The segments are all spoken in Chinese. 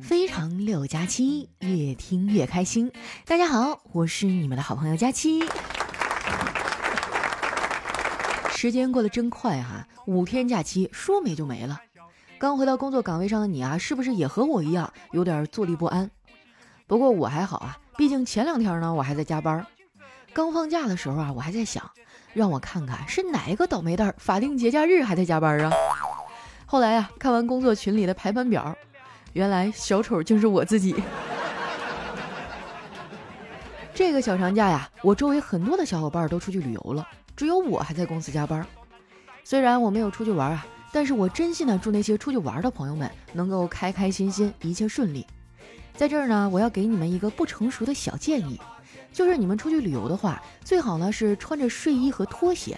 非常六加七，越听越开心。大家好，我是你们的好朋友佳期。时间过得真快哈，五天假期说没就没了。刚回到工作岗位上的你啊，是不是也和我一样有点坐立不安？不过我还好啊，毕竟前两天呢我还在加班。刚放假的时候啊，我还在想，让我看看是哪一个倒霉蛋法定节假日还在加班啊。后来啊，看完工作群里的排班表，原来小丑竟是我自己。这个小长假呀，我周围很多的小伙伴都出去旅游了。只有我还在公司加班，虽然我没有出去玩啊，但是我真心的祝那些出去玩的朋友们能够开开心心，一切顺利。在这儿呢，我要给你们一个不成熟的小建议，就是你们出去旅游的话，最好呢是穿着睡衣和拖鞋，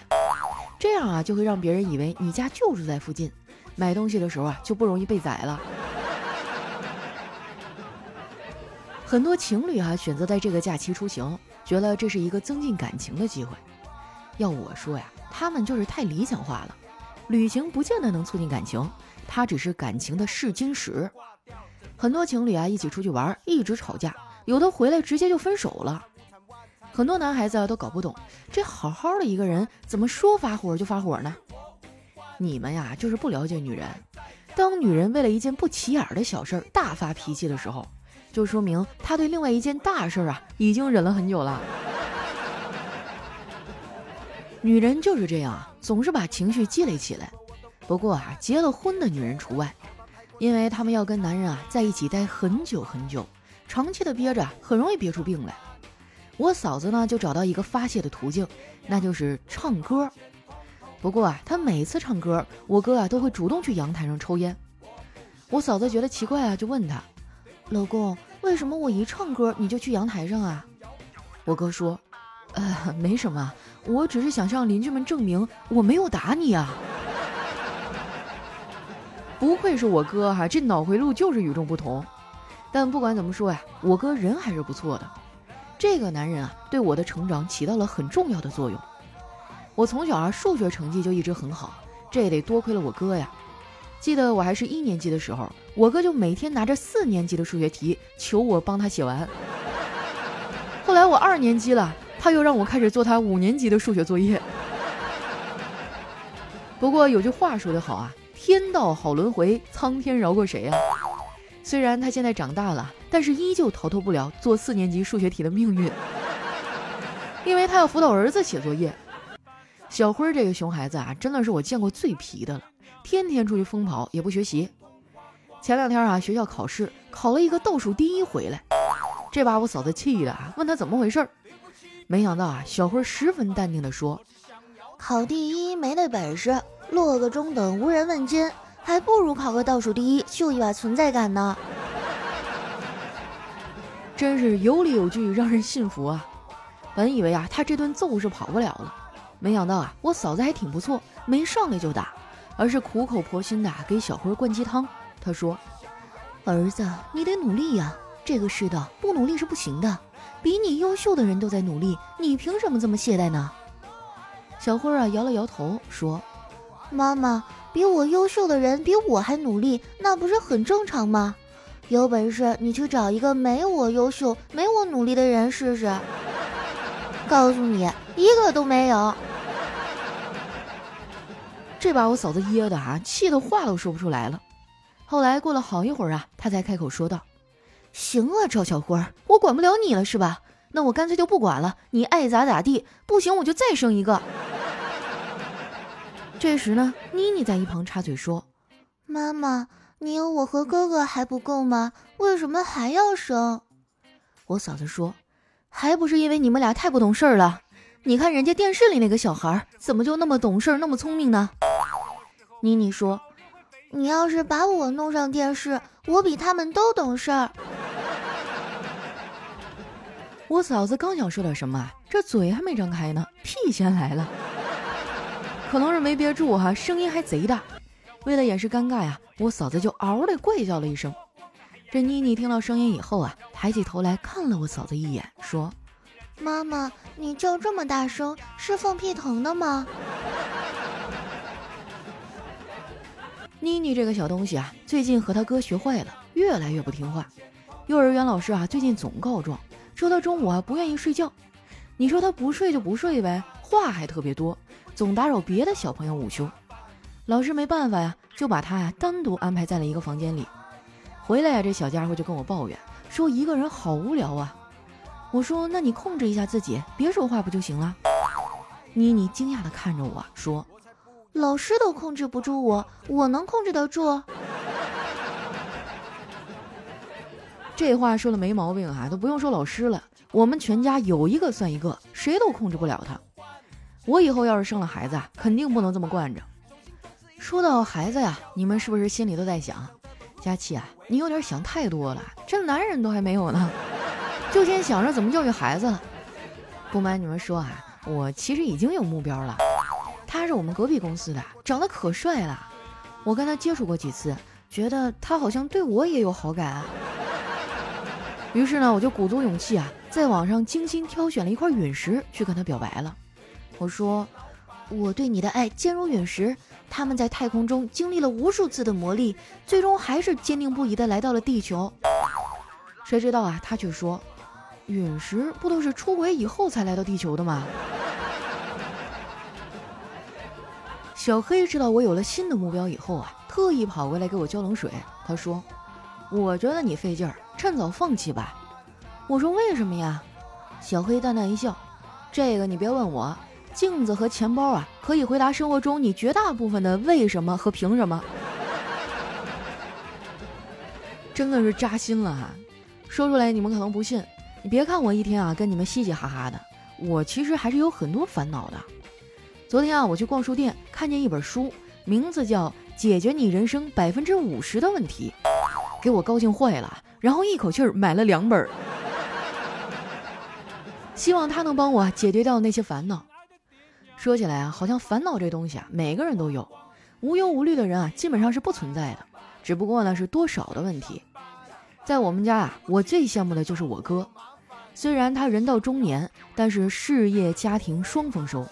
这样啊就会让别人以为你家就住在附近，买东西的时候啊就不容易被宰了。很多情侣啊选择在这个假期出行，觉得这是一个增进感情的机会。要我说呀，他们就是太理想化了。旅行不见得能促进感情，它只是感情的试金石。很多情侣啊，一起出去玩，一直吵架，有的回来直接就分手了。很多男孩子啊都搞不懂，这好好的一个人，怎么说发火就发火呢？你们呀，就是不了解女人。当女人为了一件不起眼的小事儿大发脾气的时候，就说明她对另外一件大事儿啊，已经忍了很久了。女人就是这样啊，总是把情绪积累起来。不过啊，结了婚的女人除外，因为她们要跟男人啊在一起待很久很久，长期的憋着很容易憋出病来。我嫂子呢就找到一个发泄的途径，那就是唱歌。不过啊，他每次唱歌，我哥啊都会主动去阳台上抽烟。我嫂子觉得奇怪啊，就问他：“老公，为什么我一唱歌你就去阳台上啊？”我哥说：“呃，没什么。”我只是想向邻居们证明我没有打你啊！不愧是我哥哈，这脑回路就是与众不同。但不管怎么说呀，我哥人还是不错的。这个男人啊，对我的成长起到了很重要的作用。我从小啊，数学成绩就一直很好，这也得多亏了我哥呀。记得我还是一年级的时候，我哥就每天拿着四年级的数学题求我帮他写完。后来我二年级了。他又让我开始做他五年级的数学作业。不过有句话说得好啊，天道好轮回，苍天饶过谁啊？虽然他现在长大了，但是依旧逃脱不了做四年级数学题的命运，因为他要辅导儿子写作业。小辉这个熊孩子啊，真的是我见过最皮的了，天天出去疯跑也不学习。前两天啊，学校考试考了一个倒数第一回来，这把我嫂子气的啊，问他怎么回事儿。没想到啊，小辉十分淡定的说：“考第一没那本事，落个中等无人问津，还不如考个倒数第一，秀一把存在感呢。”真是有理有据，让人信服啊！本以为啊，他这顿揍是跑不了了，没想到啊，我嫂子还挺不错，没上来就打，而是苦口婆心的给小辉灌鸡汤。他说：“儿子，你得努力呀，这个世道不努力是不行的。”比你优秀的人都在努力，你凭什么这么懈怠呢？小辉啊摇了摇头说：“妈妈，比我优秀的人比我还努力，那不是很正常吗？有本事你去找一个没我优秀、没我努力的人试试。告诉你，一个都没有。”这把我嫂子噎的啊，气得话都说不出来了。后来过了好一会儿啊，她才开口说道。行啊，赵小辉，我管不了你了是吧？那我干脆就不管了，你爱咋咋地。不行，我就再生一个。这时呢，妮妮在一旁插嘴说：“妈妈，你有我和哥哥还不够吗？为什么还要生？”我嫂子说：“还不是因为你们俩太不懂事儿了。你看人家电视里那个小孩，怎么就那么懂事，那么聪明呢？”妮妮说：“你要是把我弄上电视，我比他们都懂事儿。”我嫂子刚想说点什么，这嘴还没张开呢，屁先来了。可能是没憋住哈，声音还贼大。为了掩饰尴尬呀，我嫂子就嗷的怪叫了一声。这妮妮听到声音以后啊，抬起头来看了我嫂子一眼，说：“妈妈，你叫这么大声，是放屁疼的吗？”妮妮这个小东西啊，最近和他哥学坏了，越来越不听话。幼儿园老师啊，最近总告状，说他中午啊不愿意睡觉。你说他不睡就不睡呗，话还特别多，总打扰别的小朋友午休。老师没办法呀，就把他呀单独安排在了一个房间里。回来呀，这小家伙就跟我抱怨说一个人好无聊啊。我说那你控制一下自己，别说话不就行了？妮妮惊讶地看着我说。老师都控制不住我，我能控制得住？这话说的没毛病啊，都不用说老师了，我们全家有一个算一个，谁都控制不了他。我以后要是生了孩子啊，肯定不能这么惯着。说到孩子呀，你们是不是心里都在想，佳琪啊，你有点想太多了，这男人都还没有呢，就先想着怎么教育孩子了。不瞒你们说啊，我其实已经有目标了。他是我们隔壁公司的，长得可帅了。我跟他接触过几次，觉得他好像对我也有好感。于是呢，我就鼓足勇气啊，在网上精心挑选了一块陨石去跟他表白了。我说：“我对你的爱坚如陨石，他们在太空中经历了无数次的磨砺，最终还是坚定不移的来到了地球。”谁知道啊，他却说：“陨石不都是出轨以后才来到地球的吗？”小黑知道我有了新的目标以后啊，特意跑过来给我浇冷水。他说：“我觉得你费劲儿，趁早放弃吧。”我说：“为什么呀？”小黑淡淡一笑：“这个你别问我，镜子和钱包啊，可以回答生活中你绝大部分的为什么和凭什么。”真的是扎心了哈！说出来你们可能不信，你别看我一天啊跟你们嘻嘻哈哈的，我其实还是有很多烦恼的。昨天啊，我去逛书店，看见一本书，名字叫《解决你人生百分之五十的问题》，给我高兴坏了，然后一口气儿买了两本，希望他能帮我解决掉那些烦恼。说起来啊，好像烦恼这东西啊，每个人都有，无忧无虑的人啊，基本上是不存在的，只不过呢是多少的问题。在我们家啊，我最羡慕的就是我哥，虽然他人到中年，但是事业家庭双丰收。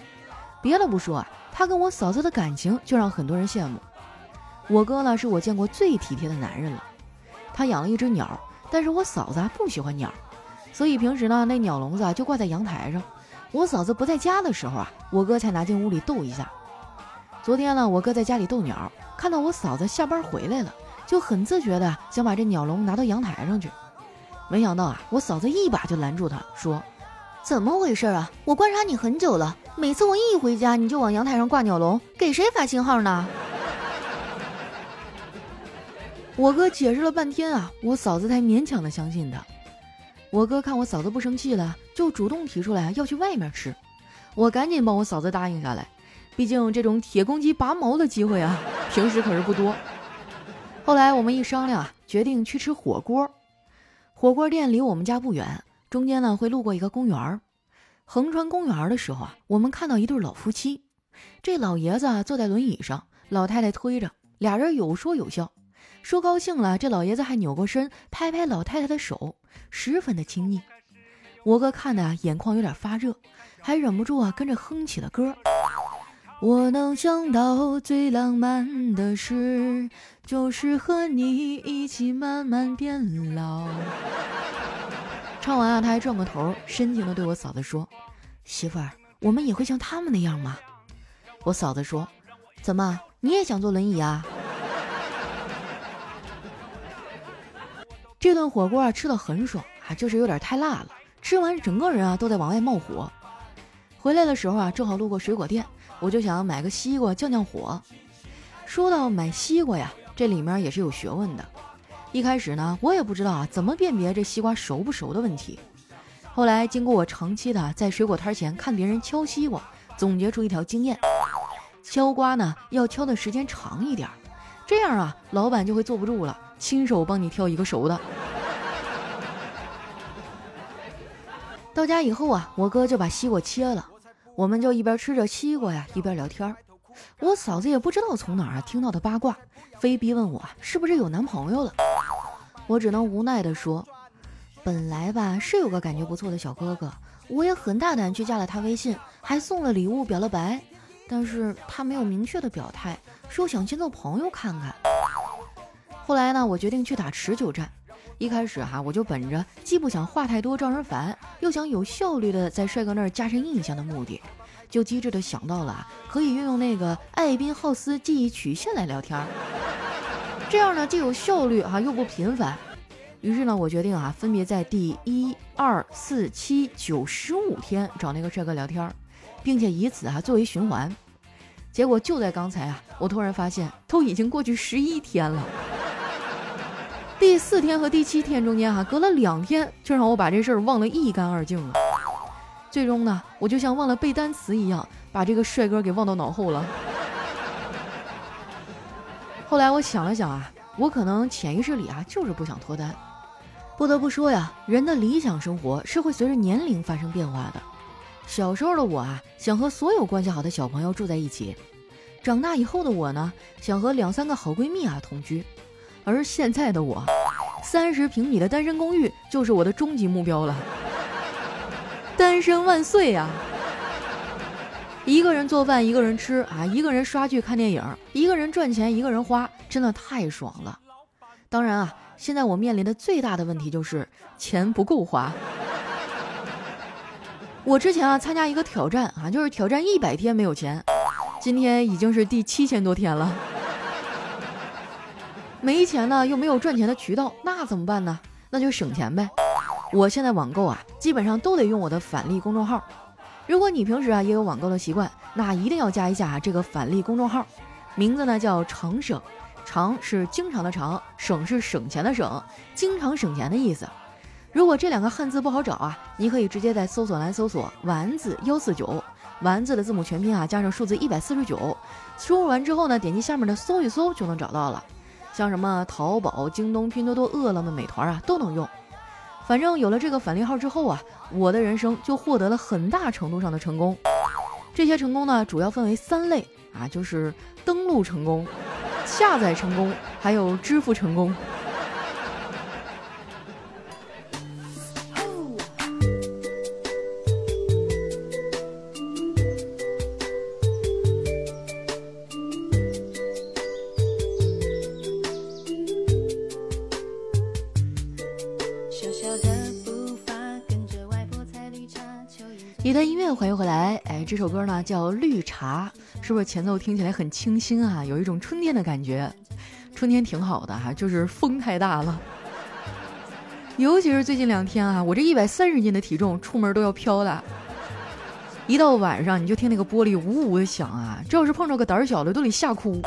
别的不说啊，他跟我嫂子的感情就让很多人羡慕。我哥呢，是我见过最体贴的男人了。他养了一只鸟，但是我嫂子啊不喜欢鸟，所以平时呢，那鸟笼子啊就挂在阳台上。我嫂子不在家的时候啊，我哥才拿进屋里逗一下。昨天呢，我哥在家里逗鸟，看到我嫂子下班回来了，就很自觉的想把这鸟笼拿到阳台上去。没想到啊，我嫂子一把就拦住他，说。怎么回事啊？我观察你很久了，每次我一回家你就往阳台上挂鸟笼，给谁发信号呢？我哥解释了半天啊，我嫂子才勉强的相信他。我哥看我嫂子不生气了，就主动提出来要去外面吃，我赶紧帮我嫂子答应下来，毕竟这种铁公鸡拔毛的机会啊，平时可是不多。后来我们一商量啊，决定去吃火锅，火锅店离我们家不远。中间呢会路过一个公园儿，横穿公园的时候啊，我们看到一对老夫妻。这老爷子坐在轮椅上，老太太推着，俩人有说有笑，说高兴了，这老爷子还扭过身拍拍老太太的手，十分的亲昵。我哥看的眼眶有点发热，还忍不住啊跟着哼起了歌。我能想到最浪漫的事，就是和你一起慢慢变老。唱完啊，他还转过头，深情的对我嫂子说：“媳妇儿，我们也会像他们那样吗？”我嫂子说：“怎么，你也想坐轮椅啊？”这顿火锅啊，吃的很爽啊，就是有点太辣了，吃完整个人啊都在往外冒火。回来的时候啊，正好路过水果店，我就想买个西瓜降降火。说到买西瓜呀，这里面也是有学问的。一开始呢，我也不知道啊怎么辨别这西瓜熟不熟的问题。后来经过我长期的在水果摊前看别人敲西瓜，总结出一条经验：敲瓜呢要敲的时间长一点，这样啊老板就会坐不住了，亲手帮你挑一个熟的。到家以后啊，我哥就把西瓜切了，我们就一边吃着西瓜呀，一边聊天。我嫂子也不知道从哪儿啊听到的八卦，非逼问我是不是有男朋友了。我只能无奈地说：“本来吧是有个感觉不错的小哥哥，我也很大胆去加了他微信，还送了礼物表了白，但是他没有明确的表态，说想先做朋友看看。后来呢，我决定去打持久战。一开始哈，我就本着既不想话太多招人烦，又想有效率的在帅哥那儿加深印象的目的，就机智的想到了可以运用那个艾宾浩斯记忆曲线来聊天，这样呢既有效率哈又不频繁。于是呢，我决定啊，分别在第一、二、四、七、九、十五天找那个帅哥聊天，并且以此啊作为循环。结果就在刚才啊，我突然发现都已经过去十一天了。第四天和第七天中间哈，隔了两天，就让我把这事儿忘得一干二净了。最终呢，我就像忘了背单词一样，把这个帅哥给忘到脑后了。后来我想了想啊，我可能潜意识里啊就是不想脱单。不得不说呀，人的理想生活是会随着年龄发生变化的。小时候的我啊，想和所有关系好的小朋友住在一起；长大以后的我呢，想和两三个好闺蜜啊同居。而现在的我，三十平米的单身公寓就是我的终极目标了。单身万岁呀！一个人做饭，一个人吃啊，一个人刷剧看电影，一个人赚钱，一个人花，真的太爽了。当然啊，现在我面临的最大的问题就是钱不够花。我之前啊参加一个挑战啊，就是挑战一百天没有钱，今天已经是第七千多天了。没钱呢，又没有赚钱的渠道，那怎么办呢？那就省钱呗。我现在网购啊，基本上都得用我的返利公众号。如果你平时啊也有网购的习惯，那一定要加一下这个返利公众号，名字呢叫常省，常是经常的常，省是省钱的省，经常省钱的意思。如果这两个汉字不好找啊，你可以直接在搜索栏搜索“丸子幺四九”，丸子的字母全拼啊加上数字一百四十九，输入完之后呢，点击下面的搜一搜就能找到了。像什么淘宝、京东、拼多多、饿了么、美团啊，都能用。反正有了这个返利号之后啊，我的人生就获得了很大程度上的成功。这些成功呢，主要分为三类啊，就是登录成功、下载成功，还有支付成功。一段音乐，欢迎回来。哎，这首歌呢叫《绿茶》，是不是前奏听起来很清新啊？有一种春天的感觉。春天挺好的哈，就是风太大了。尤其是最近两天啊，我这一百三十斤的体重出门都要飘了。一到晚上，你就听那个玻璃呜呜的响啊，这要是碰着个胆小的，都得吓哭。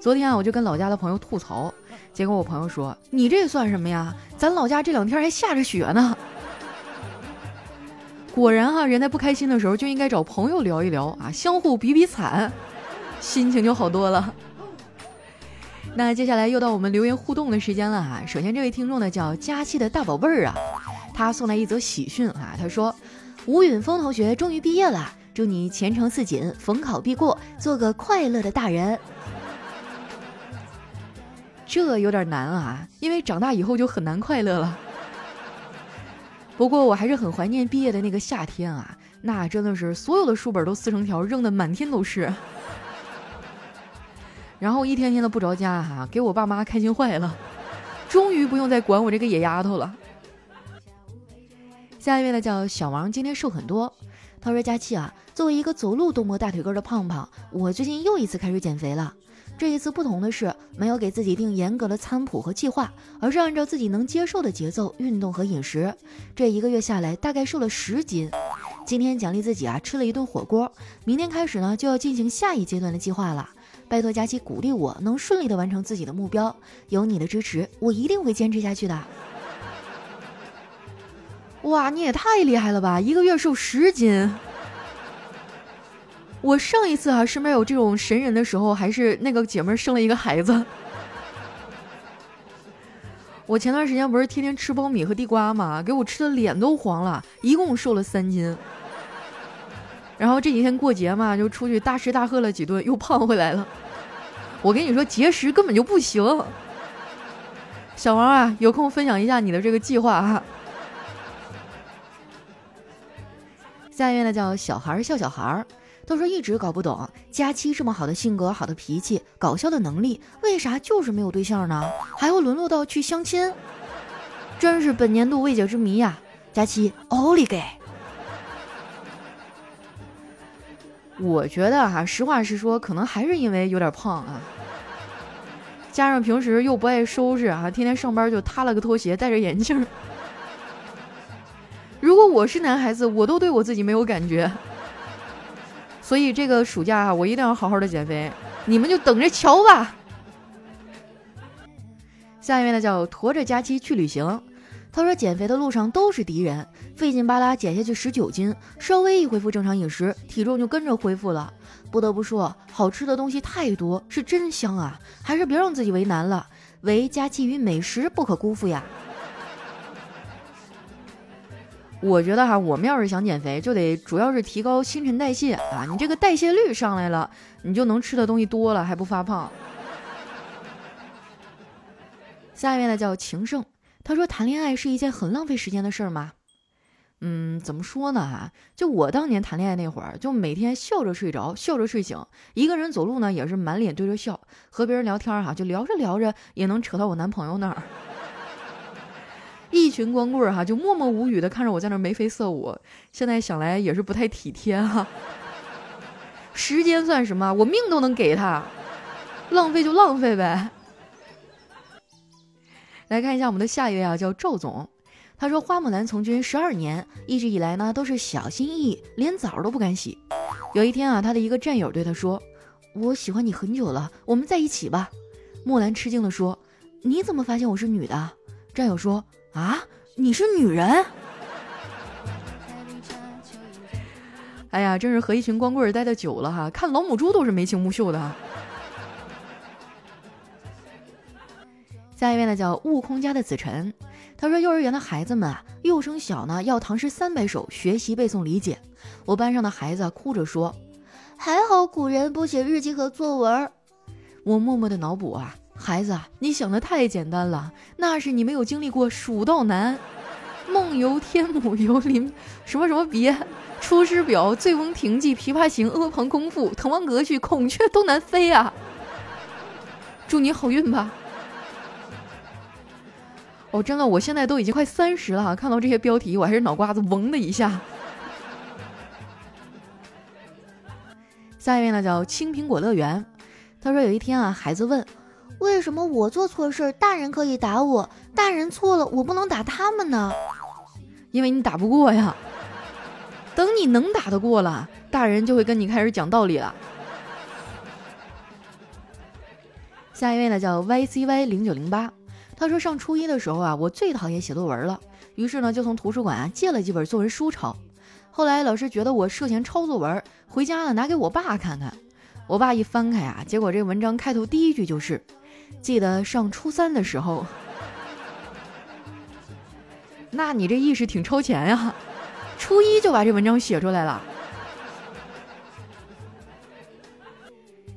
昨天啊，我就跟老家的朋友吐槽，结果我朋友说：“你这算什么呀？咱老家这两天还下着雪呢。”果然哈，人在不开心的时候就应该找朋友聊一聊啊，相互比比惨，心情就好多了。那接下来又到我们留言互动的时间了哈。首先这位听众呢叫佳期的大宝贝儿啊，他送来一则喜讯啊，他说吴允峰同学终于毕业了，祝你前程似锦，逢考必过，做个快乐的大人。这有点难啊，因为长大以后就很难快乐了。不过我还是很怀念毕业的那个夏天啊，那真的是所有的书本都撕成条扔的满天都是，然后一天天的不着家哈，给我爸妈开心坏了，终于不用再管我这个野丫头了。下一位呢叫小王，今天瘦很多。他说：“佳期啊，作为一个走路都磨大腿根的胖胖，我最近又一次开始减肥了。”这一次不同的是，没有给自己定严格的餐谱和计划，而是按照自己能接受的节奏运动和饮食。这一个月下来，大概瘦了十斤。今天奖励自己啊，吃了一顿火锅。明天开始呢，就要进行下一阶段的计划了。拜托佳琪鼓励我，能顺利的完成自己的目标。有你的支持，我一定会坚持下去的。哇，你也太厉害了吧！一个月瘦十斤。我上一次啊身边有这种神人的时候，还是那个姐妹生了一个孩子。我前段时间不是天天吃苞米和地瓜嘛，给我吃的脸都黄了，一共瘦了三斤。然后这几天过节嘛，就出去大吃大喝了几顿，又胖回来了。我跟你说，节食根本就不行。小王啊，有空分享一下你的这个计划啊。下一位呢叫小孩笑小孩儿。他说一直搞不懂佳期这么好的性格、好的脾气、搞笑的能力，为啥就是没有对象呢？还会沦落到去相亲，真是本年度未解之谜呀！佳期，奥利给！我觉得哈，实话实说，可能还是因为有点胖啊，加上平时又不爱收拾啊，天天上班就塌了个拖鞋，戴着眼镜。如果我是男孩子，我都对我自己没有感觉。所以这个暑假啊，我一定要好好的减肥，你们就等着瞧吧。下一位呢叫驮着佳期去旅行，他说减肥的路上都是敌人，费劲巴拉减下去十九斤，稍微一恢复正常饮食，体重就跟着恢复了。不得不说，好吃的东西太多，是真香啊！还是别让自己为难了，唯佳期与美食不可辜负呀。我觉得哈，我们要是想减肥，就得主要是提高新陈代谢啊。你这个代谢率上来了，你就能吃的东西多了，还不发胖。下一位呢叫情圣，他说谈恋爱是一件很浪费时间的事儿吗？嗯，怎么说呢哈？就我当年谈恋爱那会儿，就每天笑着睡着，笑着睡醒，一个人走路呢也是满脸对着笑，和别人聊天哈，就聊着聊着也能扯到我男朋友那儿。一群光棍儿哈，就默默无语的看着我在那眉飞色舞。现在想来也是不太体贴哈。时间算什么？我命都能给他，浪费就浪费呗。来看一下我们的下一位啊，叫赵总。他说花木兰从军十二年，一直以来呢都是小心翼翼，连澡都不敢洗。有一天啊，他的一个战友对他说：“我喜欢你很久了，我们在一起吧。”木兰吃惊的说：“你怎么发现我是女的？”战友说。啊，你是女人？哎呀，真是和一群光棍待的久了哈，看老母猪都是眉清目秀的。下一位呢，叫悟空家的子晨，他说幼儿园的孩子们啊，幼升小呢要唐诗三百首，学习背诵理解。我班上的孩子哭着说：“还好古人不写日记和作文。”我默默的脑补啊。孩子，你想的太简单了，那是你没有经历过《蜀道难》《梦游天姥游林》什么什么别，《出师表》《醉翁亭记》《琵琶行》《阿房宫赋》《滕王阁序》《孔雀东南飞》啊！祝你好运吧！哦，真的，我现在都已经快三十了，看到这些标题，我还是脑瓜子嗡的一下。下一位呢，叫青苹果乐园，他说有一天啊，孩子问。为什么我做错事儿，大人可以打我，大人错了，我不能打他们呢？因为你打不过呀。等你能打得过了，大人就会跟你开始讲道理了。下一位呢，叫 YCY 零九零八，他说上初一的时候啊，我最讨厌写作文了，于是呢就从图书馆啊借了几本作文书抄。后来老师觉得我涉嫌抄作文，回家呢拿给我爸看看。我爸一翻开啊，结果这文章开头第一句就是。记得上初三的时候，那你这意识挺超前呀！初一就把这文章写出来了。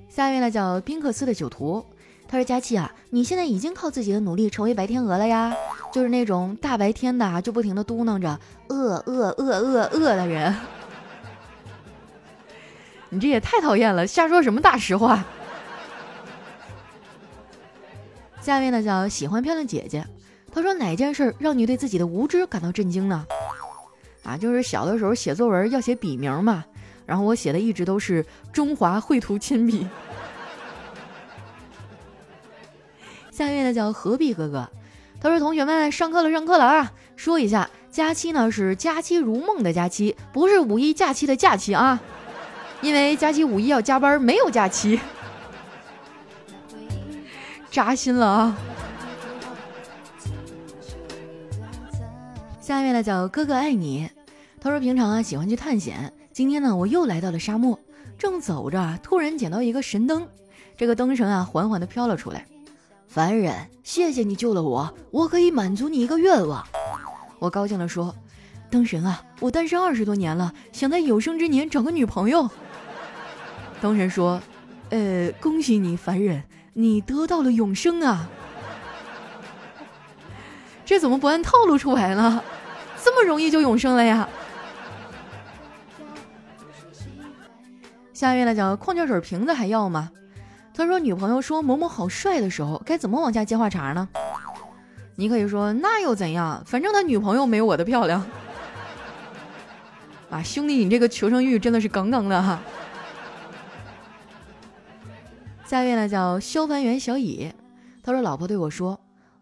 下一位呢，叫宾克斯的酒徒，他说：“佳琪啊，你现在已经靠自己的努力成为白天鹅了呀，就是那种大白天的啊就不停的嘟囔着饿饿饿饿饿的人。你这也太讨厌了，瞎说什么大实话。”下一位呢叫喜欢漂亮姐姐，她说哪件事让你对自己的无知感到震惊呢？啊，就是小的时候写作文要写笔名嘛，然后我写的一直都是中华绘图亲笔。下一位呢叫何必哥哥，他说同学们上课了上课了啊，说一下假期呢是假期如梦的假期，不是五一假期的假期啊，因为假期五一要加班，没有假期。扎心了啊！下一位呢叫哥哥爱你，他说平常啊喜欢去探险，今天呢我又来到了沙漠，正走着，突然捡到一个神灯，这个灯神啊缓缓的飘了出来。凡人，谢谢你救了我，我可以满足你一个愿望。我高兴的说：“灯神啊，我单身二十多年了，想在有生之年找个女朋友。”灯神说：“呃，恭喜你，凡人。”你得到了永生啊！这怎么不按套路出牌呢？这么容易就永生了呀？下一位呢叫矿泉水瓶子还要吗？他说女朋友说某某好帅的时候，该怎么往下接话茬呢？你可以说那又怎样？反正他女朋友没我的漂亮。啊，兄弟，你这个求生欲真的是杠杠的哈。下一位呢叫消防员小乙，他说老婆对我说，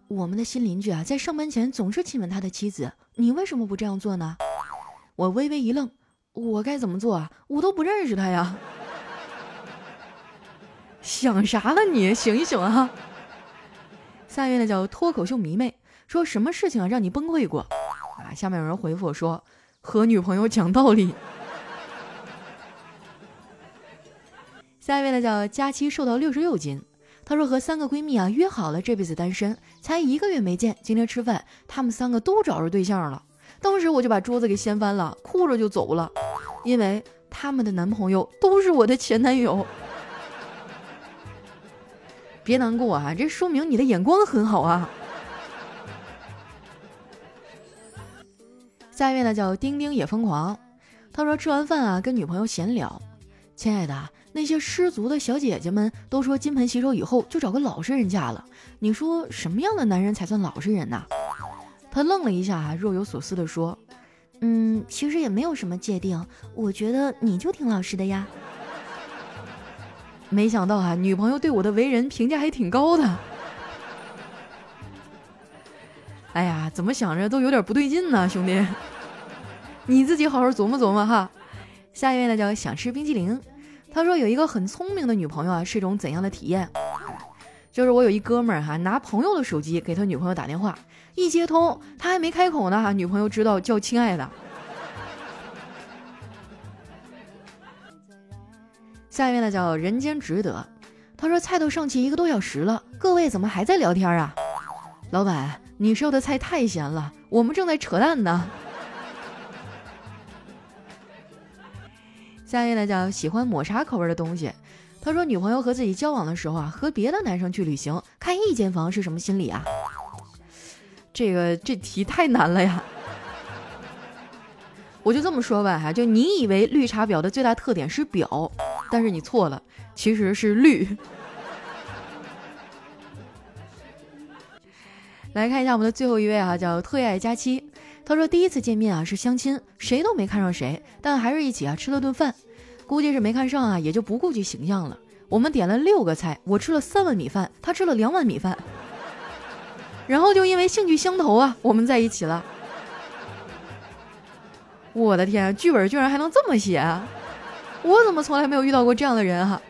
我们的新邻居啊，在上班前总是亲吻他的妻子，你为什么不这样做呢？我微微一愣，我该怎么做啊？我都不认识他呀。想啥了你？醒一醒啊！下一位呢叫脱口秀迷妹，说什么事情啊让你崩溃过？啊，下面有人回复我说和女朋友讲道理。下一位呢叫佳期瘦到六十六斤，她说和三个闺蜜啊约好了这辈子单身，才一个月没见，今天吃饭她们三个都找着对象了，当时我就把桌子给掀翻了，哭着就走了，因为他们的男朋友都是我的前男友。别难过啊，这说明你的眼光很好啊。下一位呢叫丁丁也疯狂，他说吃完饭啊跟女朋友闲聊，亲爱的，那些失足的小姐姐们都说金盆洗手以后就找个老实人嫁了，你说什么样的男人才算老实人呢？他愣了一下，若有所思的说，嗯，其实也没有什么界定，我觉得你就挺老实的呀。没想到啊，女朋友对我的为人评价还挺高的。哎呀，怎么想着都有点不对劲呢，兄弟，你自己好好琢磨琢磨哈。下一位呢叫想吃冰激凌，他说有一个很聪明的女朋友啊，是一种怎样的体验？就是我有一哥们儿哈，拿朋友的手机给他女朋友打电话，一接通，他还没开口呢，女朋友知道叫亲爱的。下一位呢叫人间值得，他说菜都上齐一个多小时了，各位怎么还在聊天啊？老板，你烧的菜太咸了，我们正在扯淡呢。下一位呢叫喜欢抹茶口味的东西，他说女朋友和自己交往的时候啊，和别的男生去旅行，开一间房是什么心理啊？这个这题太难了呀！我就这么说吧哈，就你以为绿茶婊的最大特点是婊。但是你错了，其实是绿。来看一下我们的最后一位啊，叫特爱佳期。他说第一次见面啊是相亲，谁都没看上谁，但还是一起啊吃了顿饭。估计是没看上啊，也就不顾及形象了。我们点了六个菜，我吃了三碗米饭，他吃了两碗米饭。然后就因为兴趣相投啊，我们在一起了。我的天，剧本居然还能这么写啊！我怎么从来没有遇到过这样的人哈？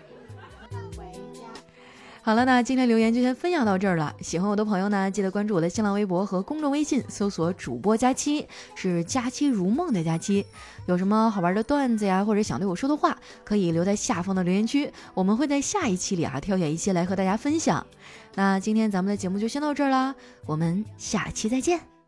好了，那今天留言就先分享到这儿了。喜欢我的朋友呢，记得关注我的新浪微博和公众微信，搜索“主播佳期”，是“佳期如梦”的佳期。有什么好玩的段子呀，或者想对我说的话，可以留在下方的留言区，我们会在下一期里啊挑选一些来和大家分享。那今天咱们的节目就先到这儿啦，我们下期再见。